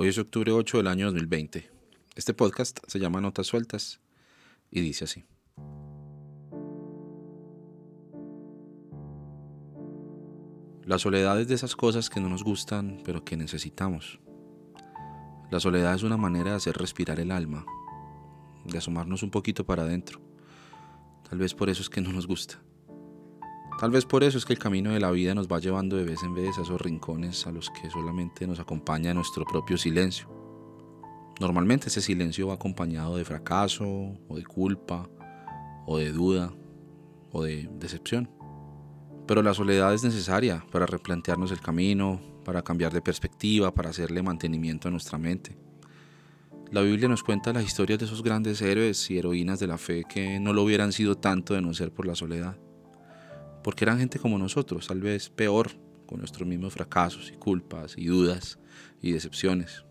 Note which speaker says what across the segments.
Speaker 1: Hoy es octubre 8 del año 2020. Este podcast se llama Notas Sueltas y dice así. La soledad es de esas cosas que no nos gustan, pero que necesitamos. La soledad es una manera de hacer respirar el alma, de asomarnos un poquito para adentro. Tal vez por eso es que no nos gusta. Tal vez por eso es que el camino de la vida nos va llevando de vez en vez a esos rincones a los que solamente nos acompaña nuestro propio silencio. Normalmente ese silencio va acompañado de fracaso, o de culpa, o de duda, o de decepción. Pero la soledad es necesaria para replantearnos el camino, para cambiar de perspectiva, para hacerle mantenimiento a nuestra mente. La Biblia nos cuenta las historias de esos grandes héroes y heroínas de la fe que no lo hubieran sido tanto de no ser por la soledad porque eran gente como nosotros, tal vez peor, con nuestros mismos fracasos y culpas y dudas y decepciones.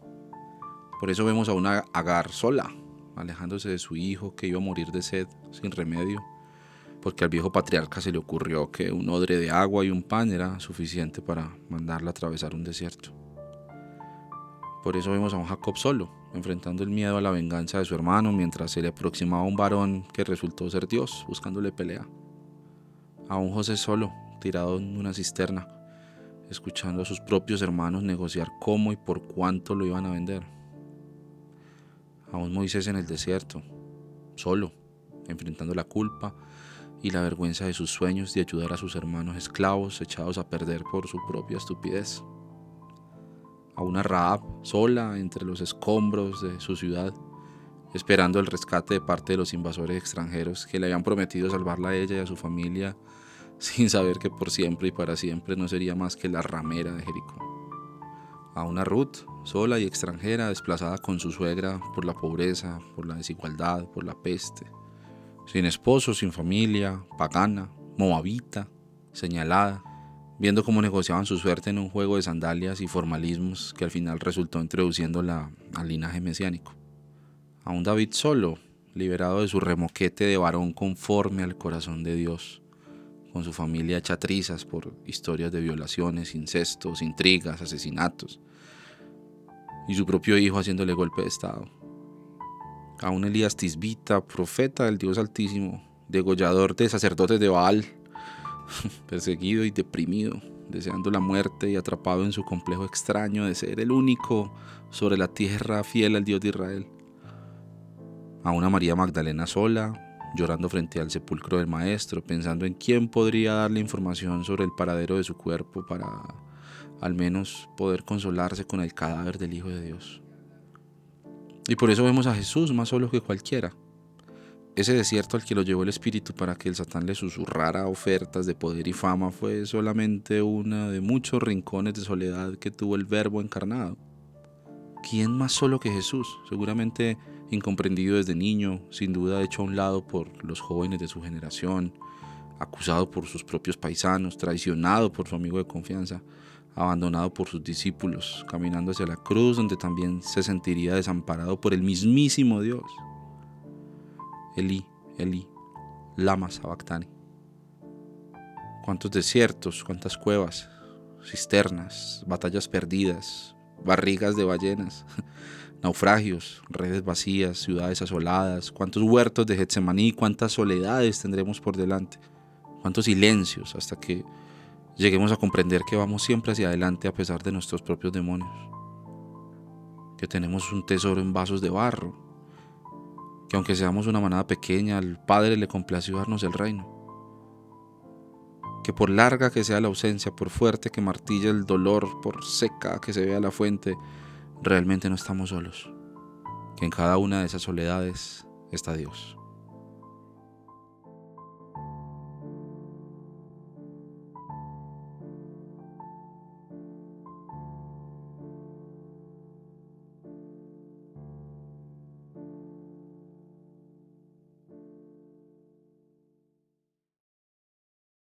Speaker 1: Por eso vemos a una Agar sola, alejándose de su hijo que iba a morir de sed sin remedio, porque al viejo patriarca se le ocurrió que un odre de agua y un pan era suficiente para mandarla a atravesar un desierto. Por eso vemos a un Jacob solo, enfrentando el miedo a la venganza de su hermano mientras se le aproximaba un varón que resultó ser Dios, buscándole pelea a un José solo, tirado en una cisterna, escuchando a sus propios hermanos negociar cómo y por cuánto lo iban a vender. A un Moisés en el desierto, solo, enfrentando la culpa y la vergüenza de sus sueños de ayudar a sus hermanos esclavos echados a perder por su propia estupidez. A una Raab sola entre los escombros de su ciudad, esperando el rescate de parte de los invasores extranjeros que le habían prometido salvarla a ella y a su familia sin saber que por siempre y para siempre no sería más que la ramera de Jericó. A una Ruth, sola y extranjera, desplazada con su suegra por la pobreza, por la desigualdad, por la peste, sin esposo, sin familia, pagana, moabita, señalada, viendo cómo negociaban su suerte en un juego de sandalias y formalismos que al final resultó introduciéndola al linaje mesiánico. A un David solo, liberado de su remoquete de varón conforme al corazón de Dios, con su familia chatrizas por historias de violaciones, incestos, intrigas, asesinatos, y su propio hijo haciéndole golpe de Estado. A un Elías Tisbita, profeta del Dios Altísimo, degollador de sacerdotes de Baal, perseguido y deprimido, deseando la muerte y atrapado en su complejo extraño de ser el único sobre la tierra fiel al Dios de Israel. A una María Magdalena sola, llorando frente al sepulcro del maestro, pensando en quién podría darle información sobre el paradero de su cuerpo para al menos poder consolarse con el cadáver del Hijo de Dios. Y por eso vemos a Jesús más solo que cualquiera. Ese desierto al que lo llevó el Espíritu para que el Satán le susurrara ofertas de poder y fama fue solamente una de muchos rincones de soledad que tuvo el Verbo encarnado. ¿Quién más solo que Jesús? Seguramente incomprendido desde niño, sin duda hecho a un lado por los jóvenes de su generación, acusado por sus propios paisanos, traicionado por su amigo de confianza, abandonado por sus discípulos, caminando hacia la cruz donde también se sentiría desamparado por el mismísimo Dios. Elí, Elí, lama sabactani. Cuántos desiertos, cuántas cuevas, cisternas, batallas perdidas, barrigas de ballenas, naufragios, redes vacías, ciudades asoladas, cuántos huertos de Getsemaní, cuántas soledades tendremos por delante, cuántos silencios hasta que lleguemos a comprender que vamos siempre hacia adelante a pesar de nuestros propios demonios, que tenemos un tesoro en vasos de barro, que aunque seamos una manada pequeña, al Padre le complació darnos el reino, que por larga que sea la ausencia, por fuerte que martilla el dolor, por seca que se vea la fuente, realmente no estamos solos, que en cada una de esas soledades está Dios.